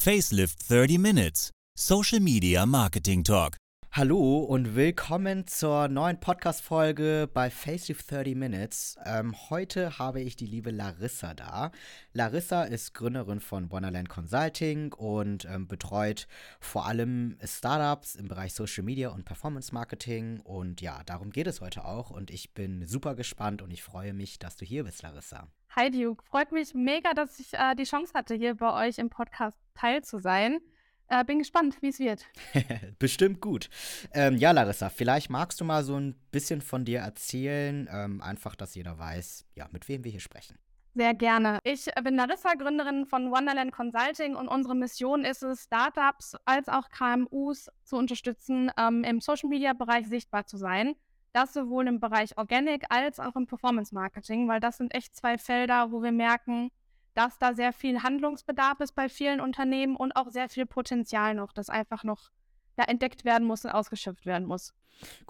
Facelift 30 Minutes, Social Media Marketing Talk. Hallo und willkommen zur neuen Podcast-Folge bei Facelift 30 Minutes. Ähm, heute habe ich die liebe Larissa da. Larissa ist Gründerin von Wonderland Consulting und ähm, betreut vor allem Startups im Bereich Social Media und Performance Marketing. Und ja, darum geht es heute auch. Und ich bin super gespannt und ich freue mich, dass du hier bist, Larissa. Hi Duke, freut mich mega, dass ich äh, die Chance hatte, hier bei euch im Podcast teil zu sein. Äh, bin gespannt, wie es wird. Bestimmt gut. Ähm, ja, Larissa, vielleicht magst du mal so ein bisschen von dir erzählen, ähm, einfach, dass jeder weiß, ja, mit wem wir hier sprechen. Sehr gerne. Ich bin Larissa, Gründerin von Wonderland Consulting und unsere Mission ist es, Startups als auch KMUs zu unterstützen, ähm, im Social Media Bereich sichtbar zu sein. Das sowohl im Bereich Organic als auch im Performance Marketing, weil das sind echt zwei Felder, wo wir merken, dass da sehr viel Handlungsbedarf ist bei vielen Unternehmen und auch sehr viel Potenzial noch, das einfach noch ja, entdeckt werden muss und ausgeschöpft werden muss.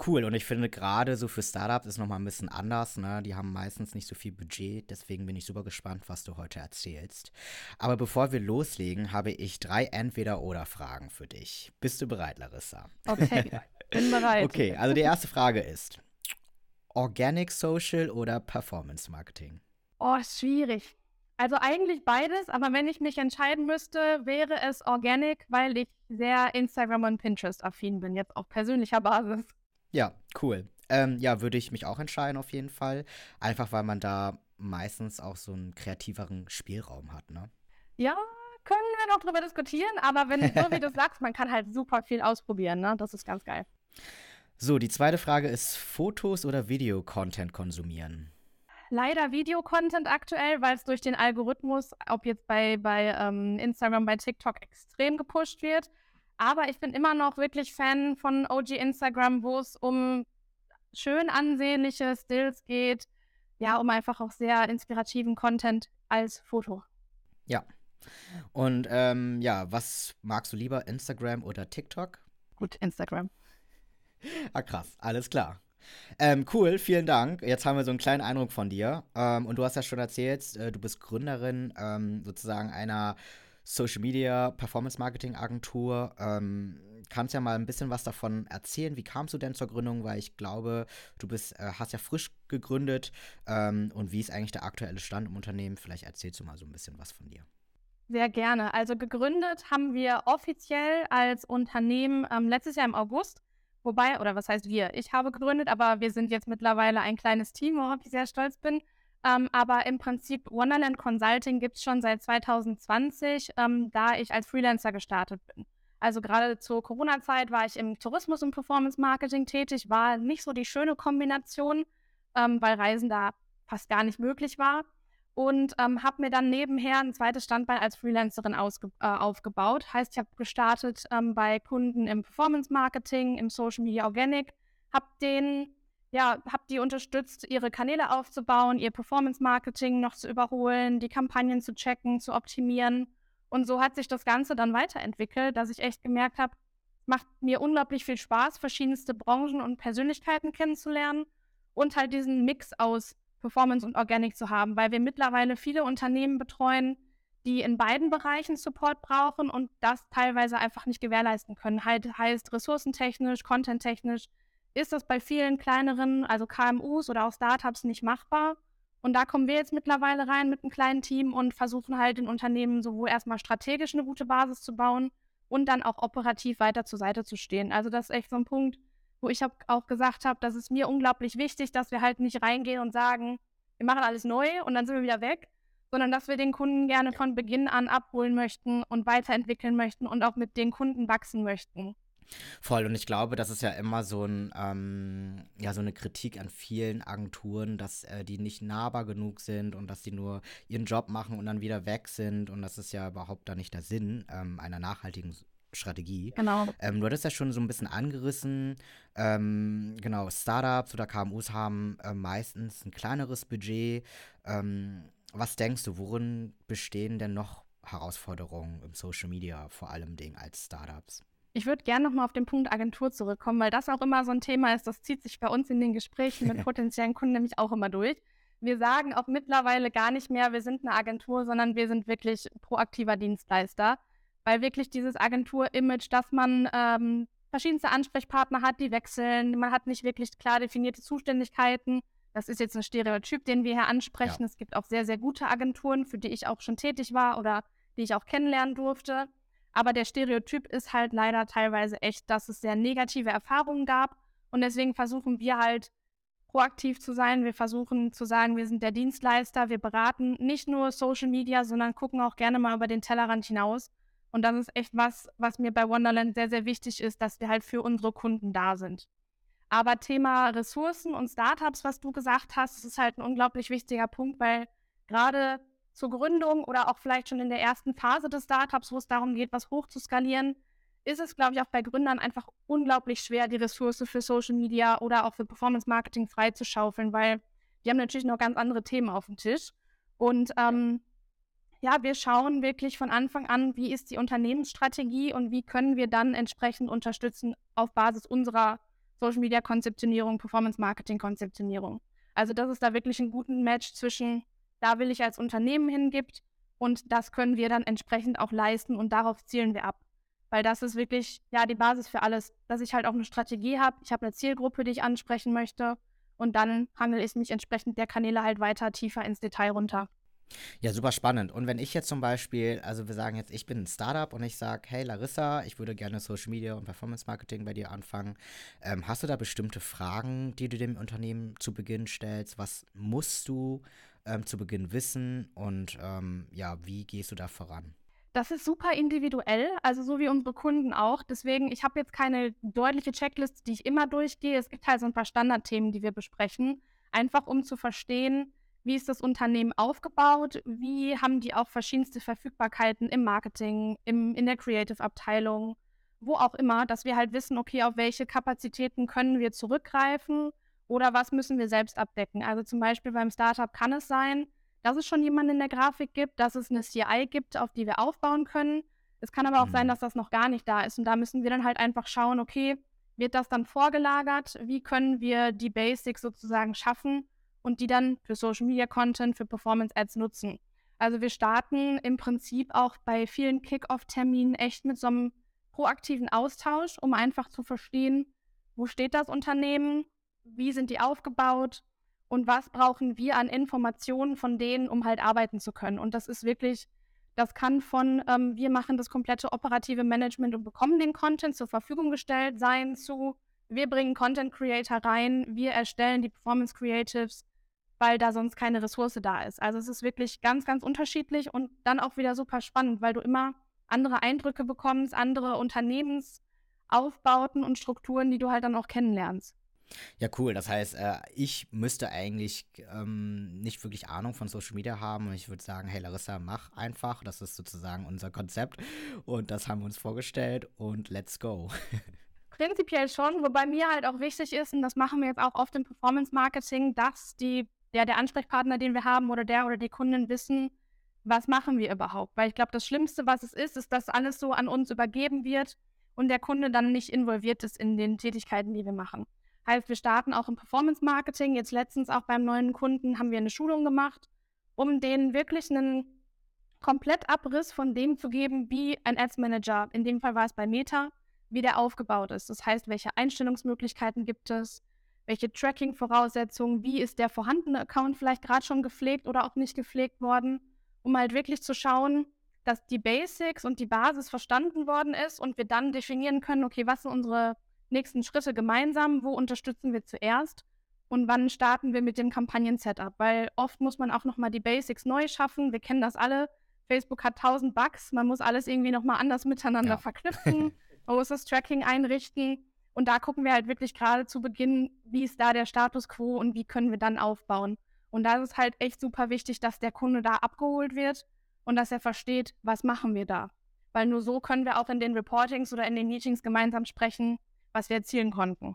Cool, und ich finde gerade so für Startups ist nochmal ein bisschen anders. Ne? Die haben meistens nicht so viel Budget, deswegen bin ich super gespannt, was du heute erzählst. Aber bevor wir loslegen, habe ich drei Entweder-Oder-Fragen für dich. Bist du bereit, Larissa? Okay, bin bereit. Okay, also die erste Frage ist: Organic Social oder Performance Marketing? Oh, schwierig. Also eigentlich beides, aber wenn ich mich entscheiden müsste, wäre es Organic, weil ich sehr Instagram und Pinterest affin bin, jetzt auf persönlicher Basis. Ja, cool. Ähm, ja, würde ich mich auch entscheiden auf jeden Fall. Einfach weil man da meistens auch so einen kreativeren Spielraum hat, ne? Ja, können wir noch drüber diskutieren, aber wenn, so wie du sagst, man kann halt super viel ausprobieren, ne? Das ist ganz geil. So, die zweite Frage ist: Fotos oder Videocontent konsumieren? Leider Videocontent aktuell, weil es durch den Algorithmus, ob jetzt bei, bei ähm, Instagram, bei TikTok, extrem gepusht wird. Aber ich bin immer noch wirklich Fan von OG Instagram, wo es um schön ansehnliche Stills geht. Ja, um einfach auch sehr inspirativen Content als Foto. Ja. Und ähm, ja, was magst du lieber, Instagram oder TikTok? Gut, Instagram. ah, krass, alles klar. Ähm, cool, vielen Dank. Jetzt haben wir so einen kleinen Eindruck von dir. Ähm, und du hast ja schon erzählt, äh, du bist Gründerin ähm, sozusagen einer Social Media Performance Marketing Agentur. Ähm, kannst ja mal ein bisschen was davon erzählen. Wie kamst du denn zur Gründung? Weil ich glaube, du bist, äh, hast ja frisch gegründet. Ähm, und wie ist eigentlich der aktuelle Stand im Unternehmen? Vielleicht erzählst du mal so ein bisschen was von dir. Sehr gerne. Also gegründet haben wir offiziell als Unternehmen ähm, letztes Jahr im August. Wobei, oder was heißt wir? Ich habe gegründet, aber wir sind jetzt mittlerweile ein kleines Team, worauf ich sehr stolz bin. Ähm, aber im Prinzip Wonderland Consulting gibt es schon seit 2020, ähm, da ich als Freelancer gestartet bin. Also gerade zur Corona-Zeit war ich im Tourismus und Performance Marketing tätig, war nicht so die schöne Kombination, ähm, weil Reisen da fast gar nicht möglich war und ähm, habe mir dann nebenher ein zweites Standbein als Freelancerin äh, aufgebaut. Heißt, ich habe gestartet ähm, bei Kunden im Performance Marketing, im Social Media Organic, habe den ja, habe die unterstützt, ihre Kanäle aufzubauen, ihr Performance Marketing noch zu überholen, die Kampagnen zu checken, zu optimieren. Und so hat sich das Ganze dann weiterentwickelt, dass ich echt gemerkt habe, macht mir unglaublich viel Spaß, verschiedenste Branchen und Persönlichkeiten kennenzulernen und halt diesen Mix aus Performance und Organic zu haben, weil wir mittlerweile viele Unternehmen betreuen, die in beiden Bereichen Support brauchen und das teilweise einfach nicht gewährleisten können. Halt heißt ressourcentechnisch, contenttechnisch ist das bei vielen kleineren, also KMUs oder auch Startups nicht machbar. Und da kommen wir jetzt mittlerweile rein mit einem kleinen Team und versuchen halt den Unternehmen sowohl erstmal strategisch eine gute Basis zu bauen und dann auch operativ weiter zur Seite zu stehen. Also das ist echt so ein Punkt, wo ich hab auch gesagt habe, das ist mir unglaublich wichtig, dass wir halt nicht reingehen und sagen, wir machen alles neu und dann sind wir wieder weg, sondern dass wir den Kunden gerne von Beginn an abholen möchten und weiterentwickeln möchten und auch mit den Kunden wachsen möchten. Voll, und ich glaube, das ist ja immer so ein, ähm, ja, so eine Kritik an vielen Agenturen, dass äh, die nicht nahbar genug sind und dass die nur ihren Job machen und dann wieder weg sind. Und das ist ja überhaupt da nicht der Sinn ähm, einer nachhaltigen Strategie. Genau. Ähm, du hattest ja schon so ein bisschen angerissen. Ähm, genau, Startups oder KMUs haben äh, meistens ein kleineres Budget. Ähm, was denkst du, worin bestehen denn noch Herausforderungen im Social Media, vor allem Dingen als Startups? Ich würde gerne nochmal auf den Punkt Agentur zurückkommen, weil das auch immer so ein Thema ist, das zieht sich bei uns in den Gesprächen mit potenziellen Kunden nämlich auch immer durch. Wir sagen auch mittlerweile gar nicht mehr, wir sind eine Agentur, sondern wir sind wirklich proaktiver Dienstleister weil wirklich dieses Agentur-Image, dass man ähm, verschiedenste Ansprechpartner hat, die wechseln, man hat nicht wirklich klar definierte Zuständigkeiten. Das ist jetzt ein Stereotyp, den wir hier ansprechen. Ja. Es gibt auch sehr, sehr gute Agenturen, für die ich auch schon tätig war oder die ich auch kennenlernen durfte. Aber der Stereotyp ist halt leider teilweise echt, dass es sehr negative Erfahrungen gab. Und deswegen versuchen wir halt proaktiv zu sein. Wir versuchen zu sagen, wir sind der Dienstleister, wir beraten nicht nur Social Media, sondern gucken auch gerne mal über den Tellerrand hinaus. Und das ist echt was, was mir bei Wonderland sehr, sehr wichtig ist, dass wir halt für unsere Kunden da sind. Aber Thema Ressourcen und Startups, was du gesagt hast, das ist halt ein unglaublich wichtiger Punkt, weil gerade zur Gründung oder auch vielleicht schon in der ersten Phase des Startups, wo es darum geht, was hoch zu skalieren, ist es, glaube ich, auch bei Gründern einfach unglaublich schwer, die Ressource für Social Media oder auch für Performance Marketing freizuschaufeln, weil die haben natürlich noch ganz andere Themen auf dem Tisch. Und ähm, ja, wir schauen wirklich von Anfang an, wie ist die Unternehmensstrategie und wie können wir dann entsprechend unterstützen auf Basis unserer Social Media Konzeptionierung, Performance Marketing Konzeptionierung. Also, dass es da wirklich einen guten Match zwischen, da will ich als Unternehmen hingibt und das können wir dann entsprechend auch leisten und darauf zielen wir ab. Weil das ist wirklich, ja, die Basis für alles, dass ich halt auch eine Strategie habe. Ich habe eine Zielgruppe, die ich ansprechen möchte und dann handle ich mich entsprechend der Kanäle halt weiter tiefer ins Detail runter. Ja, super spannend. Und wenn ich jetzt zum Beispiel, also wir sagen jetzt, ich bin ein Startup und ich sage, hey Larissa, ich würde gerne Social Media und Performance Marketing bei dir anfangen. Ähm, hast du da bestimmte Fragen, die du dem Unternehmen zu Beginn stellst? Was musst du ähm, zu Beginn wissen und ähm, ja, wie gehst du da voran? Das ist super individuell, also so wie unsere Kunden auch. Deswegen, ich habe jetzt keine deutliche Checkliste, die ich immer durchgehe. Es gibt halt so ein paar Standardthemen, die wir besprechen, einfach um zu verstehen, wie ist das Unternehmen aufgebaut? Wie haben die auch verschiedenste Verfügbarkeiten im Marketing, im, in der Creative-Abteilung, wo auch immer, dass wir halt wissen, okay, auf welche Kapazitäten können wir zurückgreifen oder was müssen wir selbst abdecken. Also zum Beispiel beim Startup kann es sein, dass es schon jemanden in der Grafik gibt, dass es eine CI gibt, auf die wir aufbauen können. Es kann aber auch mhm. sein, dass das noch gar nicht da ist. Und da müssen wir dann halt einfach schauen, okay, wird das dann vorgelagert? Wie können wir die Basics sozusagen schaffen? Und die dann für Social Media Content, für Performance Ads nutzen. Also wir starten im Prinzip auch bei vielen Kick-Off-Terminen echt mit so einem proaktiven Austausch, um einfach zu verstehen, wo steht das Unternehmen, wie sind die aufgebaut und was brauchen wir an Informationen von denen, um halt arbeiten zu können. Und das ist wirklich, das kann von, ähm, wir machen das komplette operative Management und bekommen den Content zur Verfügung gestellt sein, zu, wir bringen Content Creator rein, wir erstellen die Performance Creatives, weil da sonst keine Ressource da ist. Also es ist wirklich ganz, ganz unterschiedlich und dann auch wieder super spannend, weil du immer andere Eindrücke bekommst, andere Unternehmensaufbauten und Strukturen, die du halt dann auch kennenlernst. Ja, cool. Das heißt, äh, ich müsste eigentlich ähm, nicht wirklich Ahnung von Social Media haben. Und ich würde sagen, hey Larissa, mach einfach. Das ist sozusagen unser Konzept. Und das haben wir uns vorgestellt. Und let's go. Prinzipiell schon, wobei mir halt auch wichtig ist, und das machen wir jetzt auch oft im Performance Marketing, dass die der, der Ansprechpartner, den wir haben oder der oder die Kunden wissen, was machen wir überhaupt. Weil ich glaube, das Schlimmste, was es ist, ist, dass alles so an uns übergeben wird und der Kunde dann nicht involviert ist in den Tätigkeiten, die wir machen. Heißt, wir starten auch im Performance Marketing. Jetzt letztens auch beim neuen Kunden haben wir eine Schulung gemacht, um denen wirklich einen Komplettabriss von dem zu geben, wie ein Ads Manager, in dem Fall war es bei Meta, wie der aufgebaut ist. Das heißt, welche Einstellungsmöglichkeiten gibt es, welche Tracking-Voraussetzungen, wie ist der vorhandene Account vielleicht gerade schon gepflegt oder auch nicht gepflegt worden, um halt wirklich zu schauen, dass die Basics und die Basis verstanden worden ist und wir dann definieren können, okay, was sind unsere nächsten Schritte gemeinsam, wo unterstützen wir zuerst und wann starten wir mit dem Kampagnen-Setup, weil oft muss man auch nochmal die Basics neu schaffen, wir kennen das alle, Facebook hat tausend Bugs, man muss alles irgendwie nochmal anders miteinander ja. verknüpfen, man muss das Tracking einrichten und da gucken wir halt wirklich gerade zu Beginn, wie ist da der Status quo und wie können wir dann aufbauen. Und da ist es halt echt super wichtig, dass der Kunde da abgeholt wird und dass er versteht, was machen wir da. Weil nur so können wir auch in den Reportings oder in den Meetings gemeinsam sprechen, was wir erzielen konnten.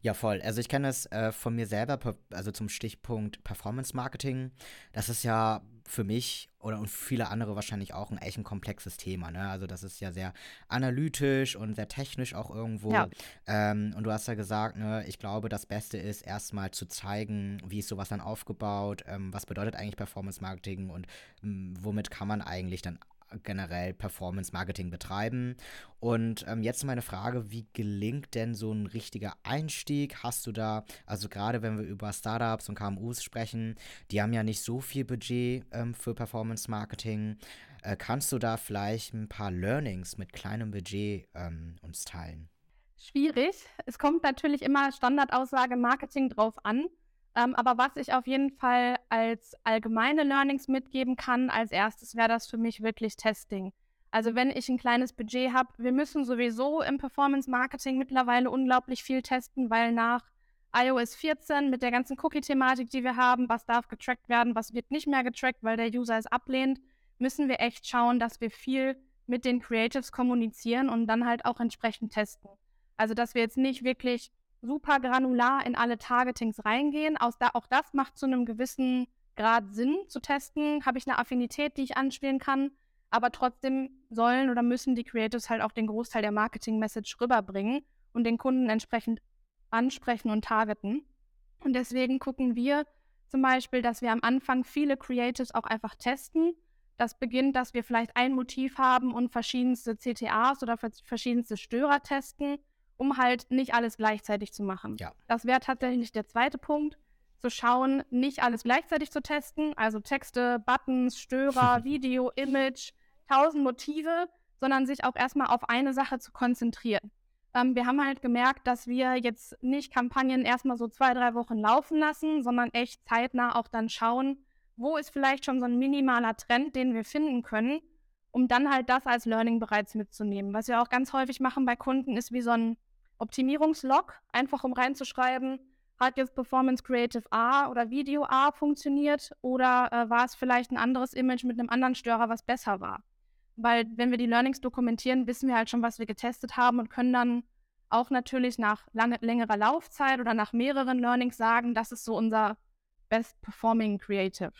Ja, voll. Also ich kenne es äh, von mir selber, also zum Stichpunkt Performance Marketing. Das ist ja für mich oder und viele andere wahrscheinlich auch ein echt ein komplexes Thema. Ne? Also das ist ja sehr analytisch und sehr technisch auch irgendwo. Ja. Ähm, und du hast ja gesagt, ne, ich glaube, das Beste ist erstmal zu zeigen, wie ist sowas dann aufgebaut, ähm, was bedeutet eigentlich Performance Marketing und ähm, womit kann man eigentlich dann generell Performance Marketing betreiben. Und ähm, jetzt meine Frage, wie gelingt denn so ein richtiger Einstieg? Hast du da, also gerade wenn wir über Startups und KMUs sprechen, die haben ja nicht so viel Budget ähm, für Performance Marketing. Äh, kannst du da vielleicht ein paar Learnings mit kleinem Budget ähm, uns teilen? Schwierig. Es kommt natürlich immer Standardaussage Marketing drauf an. Ähm, aber was ich auf jeden Fall als allgemeine Learnings mitgeben kann, als erstes wäre das für mich wirklich Testing. Also wenn ich ein kleines Budget habe, wir müssen sowieso im Performance Marketing mittlerweile unglaublich viel testen, weil nach iOS 14 mit der ganzen Cookie-Thematik, die wir haben, was darf getrackt werden, was wird nicht mehr getrackt, weil der User es ablehnt, müssen wir echt schauen, dass wir viel mit den Creatives kommunizieren und dann halt auch entsprechend testen. Also dass wir jetzt nicht wirklich super granular in alle Targetings reingehen. Aus da, auch das macht zu einem gewissen Grad Sinn zu testen. Habe ich eine Affinität, die ich anspielen kann? Aber trotzdem sollen oder müssen die Creatives halt auch den Großteil der Marketing-Message rüberbringen und den Kunden entsprechend ansprechen und targeten. Und deswegen gucken wir zum Beispiel, dass wir am Anfang viele Creatives auch einfach testen. Das beginnt, dass wir vielleicht ein Motiv haben und verschiedenste CTAs oder verschiedenste Störer testen um halt nicht alles gleichzeitig zu machen. Ja. Das wäre tatsächlich der zweite Punkt, zu schauen, nicht alles gleichzeitig zu testen, also Texte, Buttons, Störer, Video, Image, tausend Motive, sondern sich auch erstmal auf eine Sache zu konzentrieren. Ähm, wir haben halt gemerkt, dass wir jetzt nicht Kampagnen erstmal so zwei, drei Wochen laufen lassen, sondern echt zeitnah auch dann schauen, wo ist vielleicht schon so ein minimaler Trend, den wir finden können um dann halt das als Learning bereits mitzunehmen. Was wir auch ganz häufig machen bei Kunden, ist wie so ein Optimierungslog, einfach um reinzuschreiben, hat jetzt Performance Creative A oder Video A funktioniert oder äh, war es vielleicht ein anderes Image mit einem anderen Störer, was besser war. Weil wenn wir die Learnings dokumentieren, wissen wir halt schon, was wir getestet haben und können dann auch natürlich nach lange, längerer Laufzeit oder nach mehreren Learnings sagen, das ist so unser Best Performing Creative.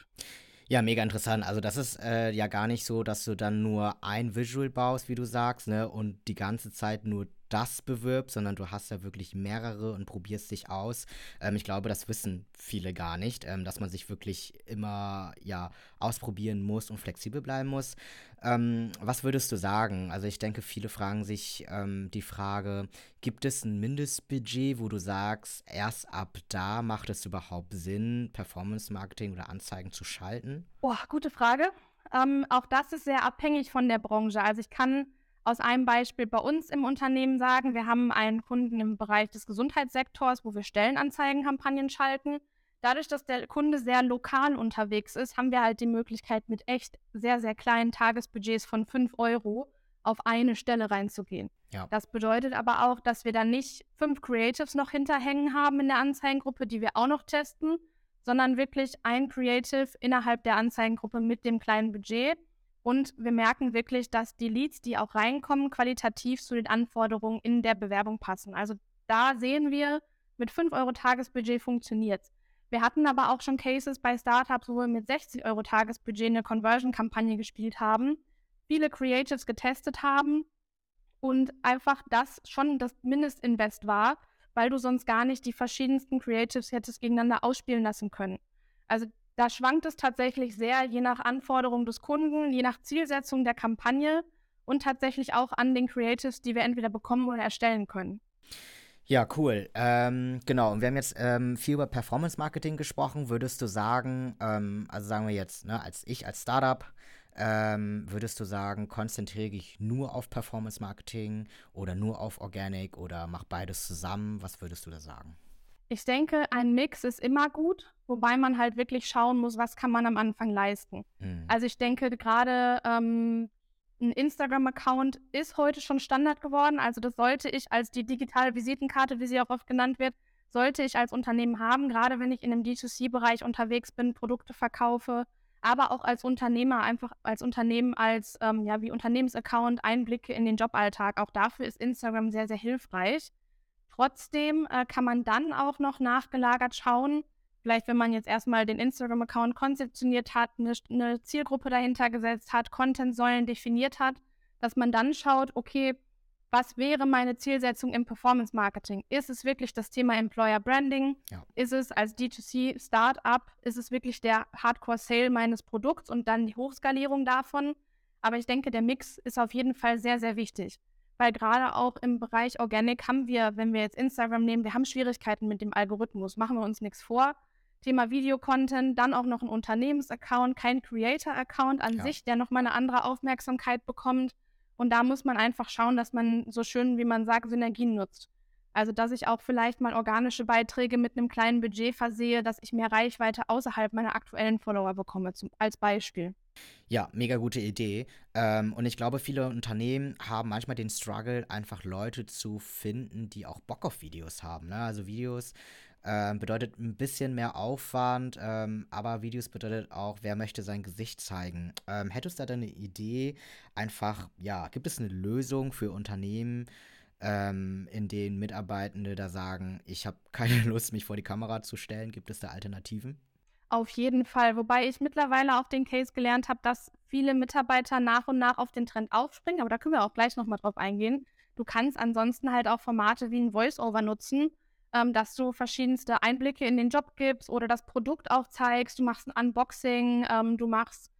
Ja, mega interessant. Also das ist äh, ja gar nicht so, dass du dann nur ein Visual baust, wie du sagst, ne, und die ganze Zeit nur das bewirbst, sondern du hast ja wirklich mehrere und probierst dich aus. Ähm, ich glaube, das wissen viele gar nicht, ähm, dass man sich wirklich immer ja ausprobieren muss und flexibel bleiben muss. Ähm, was würdest du sagen? Also ich denke, viele fragen sich ähm, die Frage, gibt es ein Mindestbudget, wo du sagst, erst ab da macht es überhaupt Sinn, Performance-Marketing oder Anzeigen zu schalten? Boah, gute Frage. Ähm, auch das ist sehr abhängig von der Branche. Also ich kann aus einem Beispiel bei uns im Unternehmen sagen, wir haben einen Kunden im Bereich des Gesundheitssektors, wo wir Stellenanzeigenkampagnen schalten. Dadurch, dass der Kunde sehr lokal unterwegs ist, haben wir halt die Möglichkeit, mit echt sehr, sehr kleinen Tagesbudgets von 5 Euro auf eine Stelle reinzugehen. Ja. Das bedeutet aber auch, dass wir dann nicht fünf Creatives noch hinterhängen haben in der Anzeigengruppe, die wir auch noch testen, sondern wirklich ein Creative innerhalb der Anzeigengruppe mit dem kleinen Budget. Und wir merken wirklich, dass die Leads, die auch reinkommen, qualitativ zu den Anforderungen in der Bewerbung passen. Also da sehen wir, mit 5 Euro Tagesbudget funktioniert. Wir hatten aber auch schon Cases bei Startups, wo wir mit 60 Euro Tagesbudget eine Conversion-Kampagne gespielt haben, viele Creatives getestet haben und einfach das schon das Mindestinvest war, weil du sonst gar nicht die verschiedensten Creatives hättest gegeneinander ausspielen lassen können. Also da schwankt es tatsächlich sehr, je nach Anforderung des Kunden, je nach Zielsetzung der Kampagne und tatsächlich auch an den Creatives, die wir entweder bekommen oder erstellen können. Ja, cool. Ähm, genau, und wir haben jetzt ähm, viel über Performance Marketing gesprochen. Würdest du sagen, ähm, also sagen wir jetzt, ne, als ich als Startup, ähm, würdest du sagen, konzentriere dich nur auf Performance Marketing oder nur auf Organic oder mach beides zusammen? Was würdest du da sagen? Ich denke, ein Mix ist immer gut, wobei man halt wirklich schauen muss, was kann man am Anfang leisten. Mhm. Also ich denke gerade ähm, ein Instagram-Account ist heute schon Standard geworden. Also das sollte ich als die digitale Visitenkarte, wie sie auch oft genannt wird, sollte ich als Unternehmen haben, gerade wenn ich in einem D2C-Bereich unterwegs bin, Produkte verkaufe, aber auch als Unternehmer, einfach als Unternehmen, als ähm, ja, wie Unternehmensaccount Einblicke in den Joballtag. Auch dafür ist Instagram sehr, sehr hilfreich. Trotzdem äh, kann man dann auch noch nachgelagert schauen, vielleicht wenn man jetzt erstmal den Instagram-Account konzeptioniert hat, eine, eine Zielgruppe dahinter gesetzt hat, Content-Säulen definiert hat, dass man dann schaut, okay, was wäre meine Zielsetzung im Performance Marketing? Ist es wirklich das Thema Employer Branding? Ja. Ist es als D2C Startup? Ist es wirklich der Hardcore Sale meines Produkts und dann die Hochskalierung davon? Aber ich denke, der Mix ist auf jeden Fall sehr, sehr wichtig. Weil gerade auch im Bereich Organic haben wir, wenn wir jetzt Instagram nehmen, wir haben Schwierigkeiten mit dem Algorithmus. Machen wir uns nichts vor. Thema Videocontent, dann auch noch ein Unternehmensaccount, kein Creator-Account an ja. sich, der nochmal eine andere Aufmerksamkeit bekommt. Und da muss man einfach schauen, dass man so schön, wie man sagt, Synergien nutzt. Also, dass ich auch vielleicht mal organische Beiträge mit einem kleinen Budget versehe, dass ich mehr Reichweite außerhalb meiner aktuellen Follower bekomme, zum, als Beispiel. Ja, mega gute Idee. Ähm, und ich glaube, viele Unternehmen haben manchmal den Struggle, einfach Leute zu finden, die auch Bock auf Videos haben. Ne? Also Videos ähm, bedeutet ein bisschen mehr Aufwand, ähm, aber Videos bedeutet auch, wer möchte sein Gesicht zeigen. Ähm, hättest du da eine Idee? Einfach, ja, gibt es eine Lösung für Unternehmen, ähm, in denen Mitarbeitende da sagen, ich habe keine Lust, mich vor die Kamera zu stellen? Gibt es da Alternativen? Auf jeden Fall. Wobei ich mittlerweile auf den Case gelernt habe, dass viele Mitarbeiter nach und nach auf den Trend aufspringen. Aber da können wir auch gleich nochmal drauf eingehen. Du kannst ansonsten halt auch Formate wie ein Voice-Over nutzen, ähm, dass du verschiedenste Einblicke in den Job gibst oder das Produkt auch zeigst. Du machst ein Unboxing, ähm, du machst,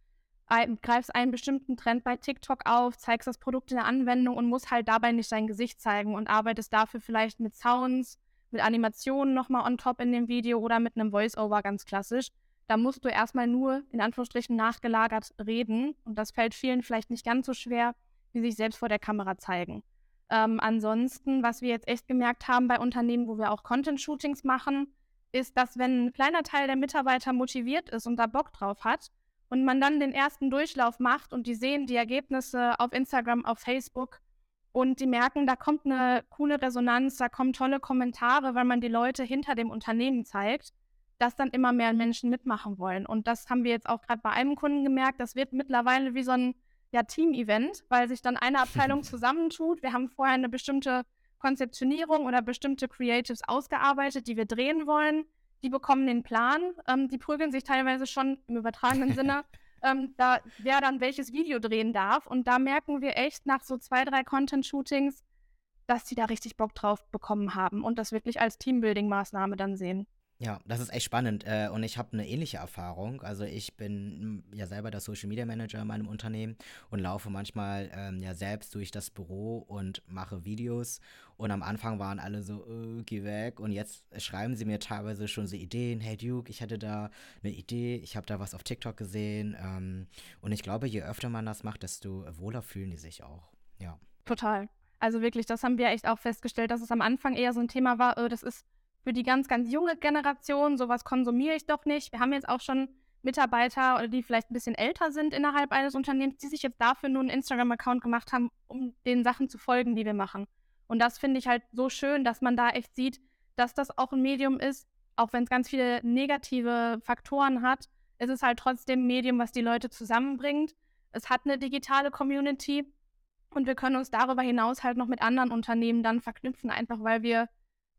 ein, greifst einen bestimmten Trend bei TikTok auf, zeigst das Produkt in der Anwendung und musst halt dabei nicht dein Gesicht zeigen und arbeitest dafür vielleicht mit Sounds, mit Animationen nochmal on top in dem Video oder mit einem Voice-Over ganz klassisch. Da musst du erstmal nur in Anführungsstrichen nachgelagert reden und das fällt vielen vielleicht nicht ganz so schwer, wie sich selbst vor der Kamera zeigen. Ähm, ansonsten, was wir jetzt echt gemerkt haben bei Unternehmen, wo wir auch Content-Shootings machen, ist, dass wenn ein kleiner Teil der Mitarbeiter motiviert ist und da Bock drauf hat und man dann den ersten Durchlauf macht und die sehen die Ergebnisse auf Instagram, auf Facebook und die merken, da kommt eine coole Resonanz, da kommen tolle Kommentare, weil man die Leute hinter dem Unternehmen zeigt, dass dann immer mehr Menschen mitmachen wollen. Und das haben wir jetzt auch gerade bei einem Kunden gemerkt, das wird mittlerweile wie so ein ja, Team-Event, weil sich dann eine Abteilung zusammentut. Wir haben vorher eine bestimmte Konzeptionierung oder bestimmte Creatives ausgearbeitet, die wir drehen wollen. Die bekommen den Plan, ähm, die prügeln sich teilweise schon im übertragenen Sinne, ähm, da, wer dann welches Video drehen darf. Und da merken wir echt nach so zwei, drei Content-Shootings, dass sie da richtig Bock drauf bekommen haben und das wirklich als Teambuilding-Maßnahme dann sehen. Ja, das ist echt spannend äh, und ich habe eine ähnliche Erfahrung. Also ich bin mm, ja selber der Social Media Manager in meinem Unternehmen und laufe manchmal ähm, ja selbst durch das Büro und mache Videos. Und am Anfang waren alle so, äh, geh weg. Und jetzt schreiben sie mir teilweise schon so Ideen. Hey Duke, ich hatte da eine Idee, ich habe da was auf TikTok gesehen. Ähm, und ich glaube, je öfter man das macht, desto wohler fühlen die sich auch. Ja. Total. Also wirklich, das haben wir echt auch festgestellt, dass es am Anfang eher so ein Thema war, äh, das ist für die ganz, ganz junge Generation, sowas konsumiere ich doch nicht. Wir haben jetzt auch schon Mitarbeiter, die vielleicht ein bisschen älter sind innerhalb eines Unternehmens, die sich jetzt dafür nur einen Instagram-Account gemacht haben, um den Sachen zu folgen, die wir machen. Und das finde ich halt so schön, dass man da echt sieht, dass das auch ein Medium ist, auch wenn es ganz viele negative Faktoren hat, ist es halt trotzdem ein Medium, was die Leute zusammenbringt. Es hat eine digitale Community und wir können uns darüber hinaus halt noch mit anderen Unternehmen dann verknüpfen, einfach weil wir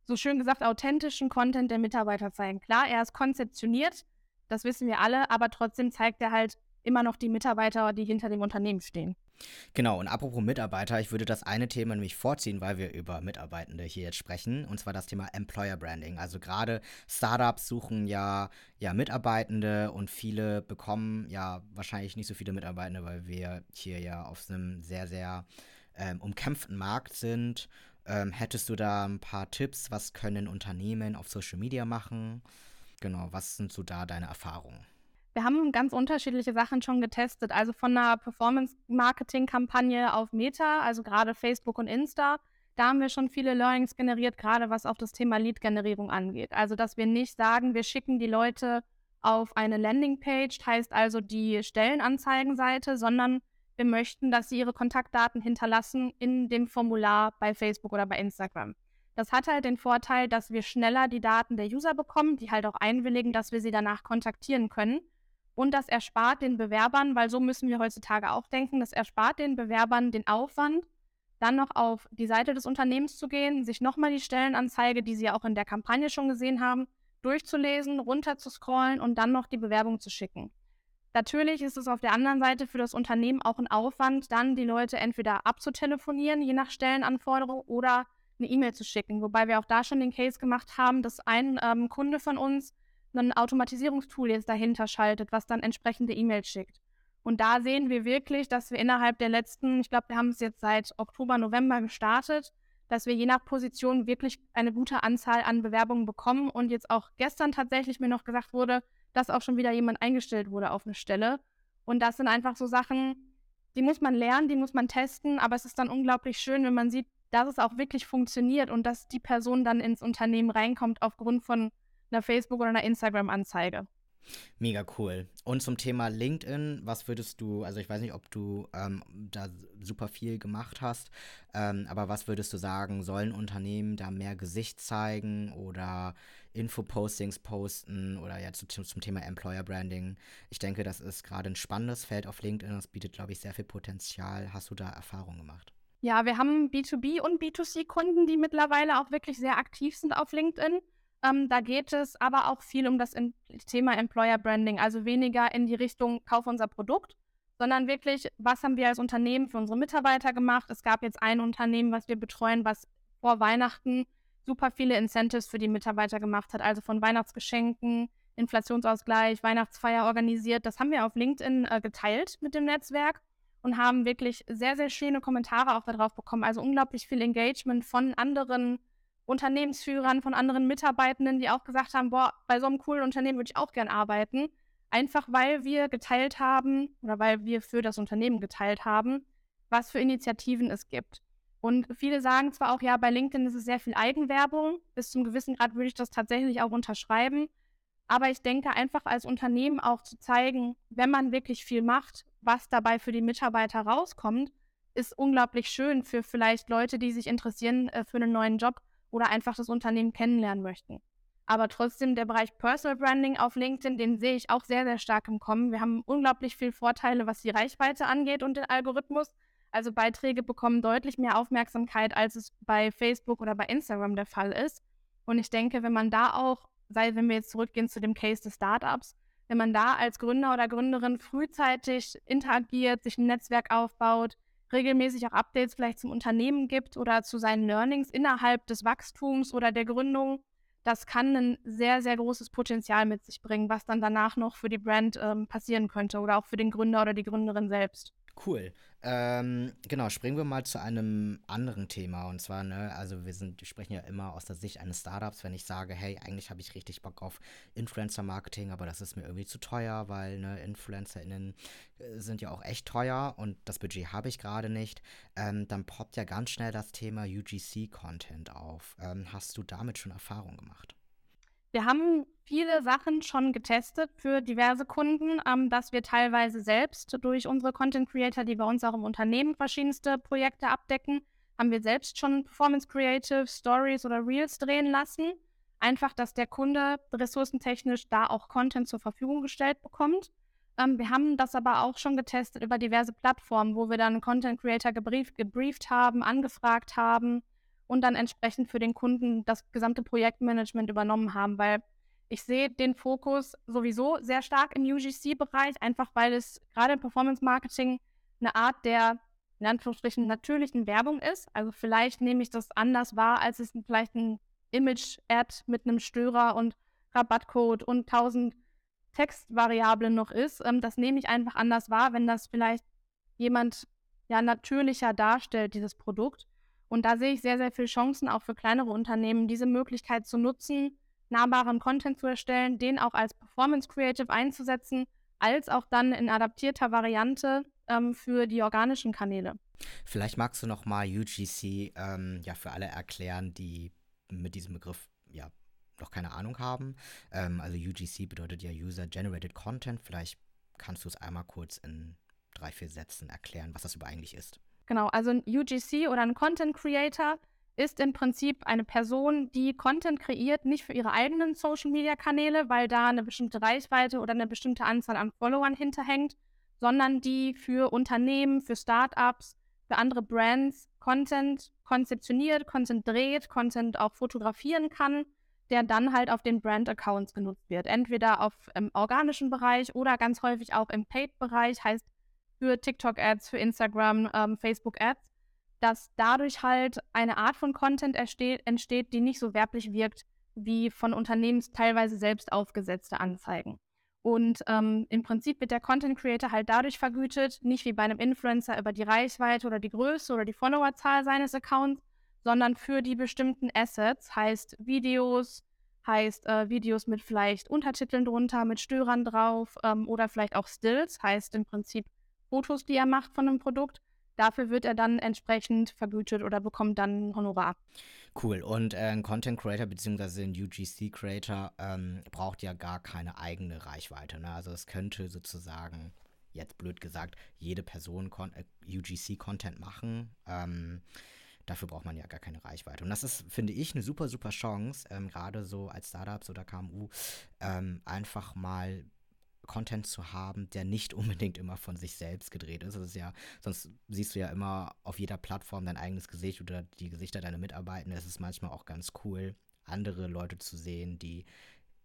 so schön gesagt, authentischen Content der Mitarbeiter zeigen. Klar, er ist konzeptioniert, das wissen wir alle, aber trotzdem zeigt er halt immer noch die Mitarbeiter, die hinter dem Unternehmen stehen. Genau, und apropos Mitarbeiter, ich würde das eine Thema nämlich vorziehen, weil wir über Mitarbeitende hier jetzt sprechen, und zwar das Thema Employer Branding. Also gerade Startups suchen ja, ja Mitarbeitende und viele bekommen ja wahrscheinlich nicht so viele Mitarbeitende, weil wir hier ja auf einem sehr, sehr ähm, umkämpften Markt sind ähm, hättest du da ein paar Tipps? Was können Unternehmen auf Social Media machen? Genau, was sind so da deine Erfahrungen? Wir haben ganz unterschiedliche Sachen schon getestet. Also von einer Performance-Marketing-Kampagne auf Meta, also gerade Facebook und Insta. Da haben wir schon viele Learnings generiert, gerade was auch das Thema Lead-Generierung angeht. Also, dass wir nicht sagen, wir schicken die Leute auf eine Landingpage, heißt also die Stellenanzeigenseite, sondern wir möchten, dass sie ihre Kontaktdaten hinterlassen in dem Formular bei Facebook oder bei Instagram. Das hat halt den Vorteil, dass wir schneller die Daten der User bekommen, die halt auch einwilligen, dass wir sie danach kontaktieren können. Und das erspart den Bewerbern, weil so müssen wir heutzutage auch denken, das erspart den Bewerbern den Aufwand, dann noch auf die Seite des Unternehmens zu gehen, sich nochmal die Stellenanzeige, die sie ja auch in der Kampagne schon gesehen haben, durchzulesen, runter zu scrollen und dann noch die Bewerbung zu schicken. Natürlich ist es auf der anderen Seite für das Unternehmen auch ein Aufwand, dann die Leute entweder abzutelefonieren, je nach Stellenanforderung, oder eine E-Mail zu schicken. Wobei wir auch da schon den Case gemacht haben, dass ein ähm, Kunde von uns ein Automatisierungstool jetzt dahinter schaltet, was dann entsprechende E-Mails schickt. Und da sehen wir wirklich, dass wir innerhalb der letzten, ich glaube, wir haben es jetzt seit Oktober, November gestartet, dass wir je nach Position wirklich eine gute Anzahl an Bewerbungen bekommen. Und jetzt auch gestern tatsächlich mir noch gesagt wurde, dass auch schon wieder jemand eingestellt wurde auf eine Stelle. Und das sind einfach so Sachen, die muss man lernen, die muss man testen, aber es ist dann unglaublich schön, wenn man sieht, dass es auch wirklich funktioniert und dass die Person dann ins Unternehmen reinkommt aufgrund von einer Facebook- oder einer Instagram-Anzeige. Mega cool. Und zum Thema LinkedIn, was würdest du, also ich weiß nicht, ob du ähm, da super viel gemacht hast, ähm, aber was würdest du sagen, sollen Unternehmen da mehr Gesicht zeigen oder Infopostings posten oder ja zu, zum Thema Employer Branding? Ich denke, das ist gerade ein spannendes Feld auf LinkedIn. Das bietet, glaube ich, sehr viel Potenzial. Hast du da Erfahrungen gemacht? Ja, wir haben B2B und B2C-Kunden, die mittlerweile auch wirklich sehr aktiv sind auf LinkedIn. Ähm, da geht es aber auch viel um das Thema Employer Branding, also weniger in die Richtung Kauf unser Produkt, sondern wirklich, was haben wir als Unternehmen für unsere Mitarbeiter gemacht? Es gab jetzt ein Unternehmen, was wir betreuen, was vor Weihnachten super viele Incentives für die Mitarbeiter gemacht hat, also von Weihnachtsgeschenken, Inflationsausgleich, Weihnachtsfeier organisiert. Das haben wir auf LinkedIn äh, geteilt mit dem Netzwerk und haben wirklich sehr, sehr schöne Kommentare auch darauf bekommen. Also unglaublich viel Engagement von anderen Unternehmensführern, von anderen Mitarbeitenden, die auch gesagt haben, boah, bei so einem coolen Unternehmen würde ich auch gern arbeiten. Einfach weil wir geteilt haben oder weil wir für das Unternehmen geteilt haben, was für Initiativen es gibt. Und viele sagen zwar auch, ja, bei LinkedIn ist es sehr viel Eigenwerbung. Bis zum gewissen Grad würde ich das tatsächlich auch unterschreiben. Aber ich denke einfach als Unternehmen auch zu zeigen, wenn man wirklich viel macht, was dabei für die Mitarbeiter rauskommt, ist unglaublich schön für vielleicht Leute, die sich interessieren äh, für einen neuen Job oder einfach das Unternehmen kennenlernen möchten. Aber trotzdem der Bereich Personal Branding auf LinkedIn, den sehe ich auch sehr, sehr stark im Kommen. Wir haben unglaublich viele Vorteile, was die Reichweite angeht und den Algorithmus. Also Beiträge bekommen deutlich mehr Aufmerksamkeit, als es bei Facebook oder bei Instagram der Fall ist. Und ich denke, wenn man da auch, sei wenn wir jetzt zurückgehen zu dem Case des Startups, wenn man da als Gründer oder Gründerin frühzeitig interagiert, sich ein Netzwerk aufbaut, regelmäßig auch Updates vielleicht zum Unternehmen gibt oder zu seinen Learnings innerhalb des Wachstums oder der Gründung, das kann ein sehr, sehr großes Potenzial mit sich bringen, was dann danach noch für die Brand ähm, passieren könnte oder auch für den Gründer oder die Gründerin selbst. Cool. Ähm, genau, springen wir mal zu einem anderen Thema. Und zwar, ne, also wir sind, wir sprechen ja immer aus der Sicht eines Startups, wenn ich sage, hey, eigentlich habe ich richtig Bock auf Influencer-Marketing, aber das ist mir irgendwie zu teuer, weil ne, InfluencerInnen äh, sind ja auch echt teuer und das Budget habe ich gerade nicht. Ähm, dann poppt ja ganz schnell das Thema UGC-Content auf. Ähm, hast du damit schon Erfahrung gemacht? Wir haben viele Sachen schon getestet für diverse Kunden, ähm, dass wir teilweise selbst durch unsere Content Creator, die bei uns auch im Unternehmen verschiedenste Projekte abdecken, haben wir selbst schon Performance Creative, Stories oder Reels drehen lassen. Einfach, dass der Kunde ressourcentechnisch da auch Content zur Verfügung gestellt bekommt. Ähm, wir haben das aber auch schon getestet über diverse Plattformen, wo wir dann Content Creator gebrieft, gebrieft haben, angefragt haben und dann entsprechend für den Kunden das gesamte Projektmanagement übernommen haben, weil ich sehe den Fokus sowieso sehr stark im UGC-Bereich, einfach weil es gerade im Performance-Marketing eine Art der, in Anführungsstrichen, natürlichen Werbung ist. Also vielleicht nehme ich das anders wahr, als es vielleicht ein Image-Ad mit einem Störer und Rabattcode und tausend Textvariablen noch ist. Ähm, das nehme ich einfach anders wahr, wenn das vielleicht jemand ja natürlicher darstellt, dieses Produkt. Und da sehe ich sehr, sehr viele Chancen auch für kleinere Unternehmen, diese Möglichkeit zu nutzen, nahbaren Content zu erstellen, den auch als Performance Creative einzusetzen, als auch dann in adaptierter Variante ähm, für die organischen Kanäle. Vielleicht magst du noch mal UGC ähm, ja für alle erklären, die mit diesem Begriff ja noch keine Ahnung haben. Ähm, also UGC bedeutet ja User Generated Content. Vielleicht kannst du es einmal kurz in drei, vier Sätzen erklären, was das über eigentlich ist. Genau, also ein UGC oder ein Content Creator ist im Prinzip eine Person, die Content kreiert, nicht für ihre eigenen Social-Media-Kanäle, weil da eine bestimmte Reichweite oder eine bestimmte Anzahl an Followern hinterhängt, sondern die für Unternehmen, für Startups, für andere Brands Content konzeptioniert, Content dreht, Content auch fotografieren kann, der dann halt auf den Brand-Accounts genutzt wird. Entweder auf im organischen Bereich oder ganz häufig auch im Paid-Bereich, heißt für TikTok-Ads, für Instagram, ähm, Facebook-Ads, dass dadurch halt eine Art von Content entsteht, die nicht so werblich wirkt wie von Unternehmen teilweise selbst aufgesetzte Anzeigen. Und ähm, im Prinzip wird der Content Creator halt dadurch vergütet, nicht wie bei einem Influencer über die Reichweite oder die Größe oder die Followerzahl seines Accounts, sondern für die bestimmten Assets, heißt Videos, heißt äh, Videos mit vielleicht Untertiteln drunter, mit Störern drauf ähm, oder vielleicht auch Stills, heißt im Prinzip Fotos, die er macht von einem Produkt. Dafür wird er dann entsprechend vergütet oder bekommt dann ein Honorar. Cool. Und äh, ein Content Creator bzw. ein UGC Creator ähm, braucht ja gar keine eigene Reichweite. Ne? Also es könnte sozusagen, jetzt blöd gesagt, jede Person äh, UGC-Content machen. Ähm, dafür braucht man ja gar keine Reichweite. Und das ist, finde ich, eine super, super Chance, ähm, gerade so als Startups oder KMU, ähm, einfach mal Content zu haben, der nicht unbedingt immer von sich selbst gedreht ist. Das ist ja, sonst siehst du ja immer auf jeder Plattform dein eigenes Gesicht oder die Gesichter deiner Mitarbeitenden. Es ist manchmal auch ganz cool, andere Leute zu sehen, die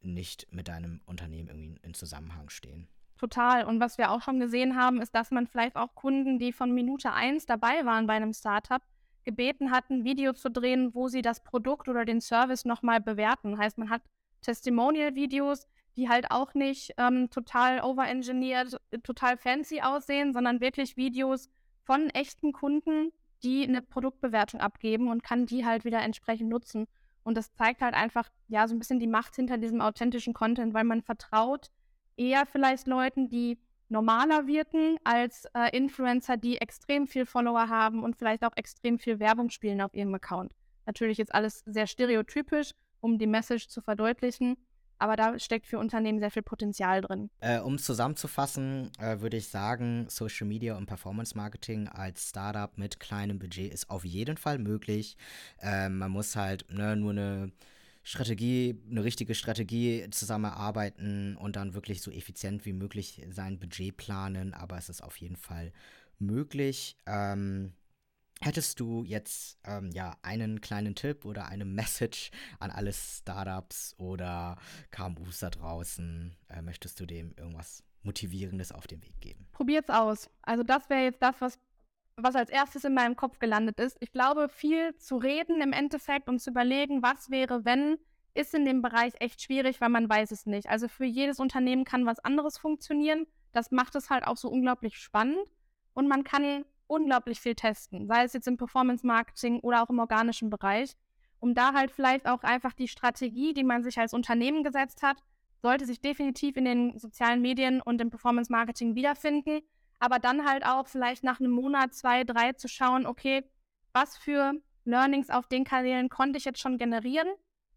nicht mit deinem Unternehmen irgendwie in Zusammenhang stehen. Total. Und was wir auch schon gesehen haben, ist, dass man vielleicht auch Kunden, die von Minute 1 dabei waren bei einem Startup, gebeten hat, ein Video zu drehen, wo sie das Produkt oder den Service nochmal bewerten. Heißt, man hat Testimonial-Videos, die halt auch nicht ähm, total overengineert, total fancy aussehen, sondern wirklich Videos von echten Kunden, die eine Produktbewertung abgeben und kann die halt wieder entsprechend nutzen. Und das zeigt halt einfach, ja, so ein bisschen die Macht hinter diesem authentischen Content, weil man vertraut eher vielleicht Leuten, die normaler wirken, als äh, Influencer, die extrem viel Follower haben und vielleicht auch extrem viel Werbung spielen auf ihrem Account. Natürlich ist alles sehr stereotypisch, um die Message zu verdeutlichen. Aber da steckt für Unternehmen sehr viel Potenzial drin. Äh, um es zusammenzufassen, äh, würde ich sagen, Social Media und Performance Marketing als Startup mit kleinem Budget ist auf jeden Fall möglich. Äh, man muss halt ne, nur eine Strategie, eine richtige Strategie zusammenarbeiten und dann wirklich so effizient wie möglich sein Budget planen. Aber es ist auf jeden Fall möglich. Ähm, Hättest du jetzt ähm, ja einen kleinen Tipp oder eine Message an alle Startups oder KMUs da draußen? Äh, möchtest du dem irgendwas Motivierendes auf den Weg geben? Probiert's aus. Also das wäre jetzt das, was, was als erstes in meinem Kopf gelandet ist. Ich glaube, viel zu reden im Endeffekt und zu überlegen, was wäre, wenn, ist in dem Bereich echt schwierig, weil man weiß es nicht. Also für jedes Unternehmen kann was anderes funktionieren. Das macht es halt auch so unglaublich spannend. Und man kann unglaublich viel testen, sei es jetzt im Performance-Marketing oder auch im organischen Bereich, um da halt vielleicht auch einfach die Strategie, die man sich als Unternehmen gesetzt hat, sollte sich definitiv in den sozialen Medien und im Performance-Marketing wiederfinden, aber dann halt auch vielleicht nach einem Monat, zwei, drei zu schauen, okay, was für Learnings auf den Kanälen konnte ich jetzt schon generieren,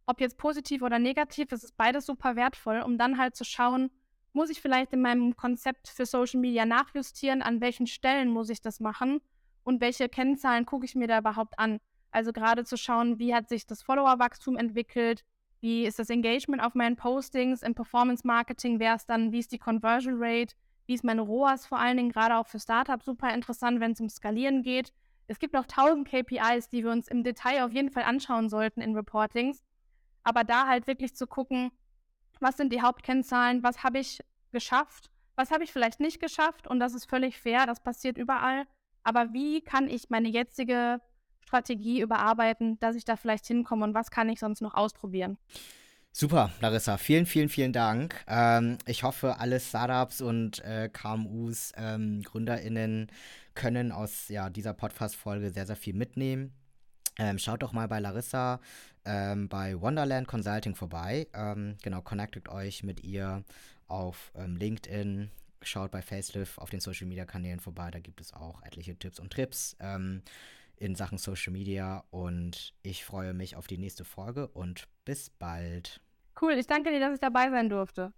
ob jetzt positiv oder negativ, es ist beides super wertvoll, um dann halt zu schauen, muss ich vielleicht in meinem Konzept für Social Media nachjustieren? An welchen Stellen muss ich das machen? Und welche Kennzahlen gucke ich mir da überhaupt an? Also gerade zu schauen, wie hat sich das Followerwachstum entwickelt? Wie ist das Engagement auf meinen Postings? Im Performance Marketing wäre es dann, wie ist die Conversion Rate? Wie ist meine ROAS vor allen Dingen gerade auch für Startups super interessant, wenn es um Skalieren geht. Es gibt noch tausend KPIs, die wir uns im Detail auf jeden Fall anschauen sollten in Reportings. Aber da halt wirklich zu gucken, was sind die Hauptkennzahlen, was habe ich geschafft, was habe ich vielleicht nicht geschafft und das ist völlig fair, das passiert überall. Aber wie kann ich meine jetzige Strategie überarbeiten, dass ich da vielleicht hinkomme und was kann ich sonst noch ausprobieren? Super, Larissa, vielen, vielen, vielen Dank. Ähm, ich hoffe, alle Startups und äh, KMUs, ähm, GründerInnen können aus ja, dieser Podcast-Folge sehr, sehr viel mitnehmen. Ähm, schaut doch mal bei Larissa ähm, bei Wonderland Consulting vorbei. Ähm, genau, connectet euch mit ihr auf ähm, LinkedIn. Schaut bei Facelift auf den Social Media Kanälen vorbei. Da gibt es auch etliche Tipps und Trips ähm, in Sachen Social Media. Und ich freue mich auf die nächste Folge und bis bald. Cool, ich danke dir, dass ich dabei sein durfte.